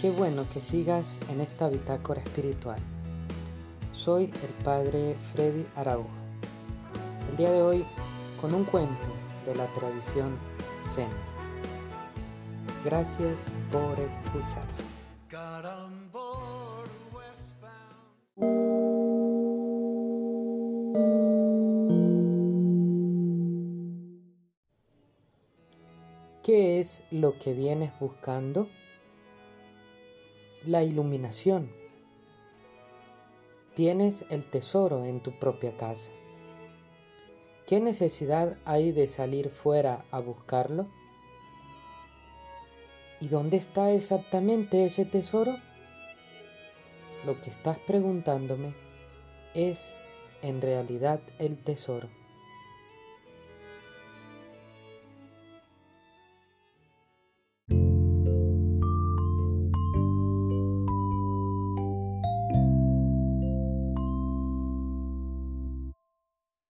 Qué bueno que sigas en esta bitácora espiritual. Soy el Padre Freddy Araujo. El día de hoy con un cuento de la tradición Zen. Gracias por escuchar. ¿Qué es lo que vienes buscando? La iluminación. Tienes el tesoro en tu propia casa. ¿Qué necesidad hay de salir fuera a buscarlo? ¿Y dónde está exactamente ese tesoro? Lo que estás preguntándome es en realidad el tesoro.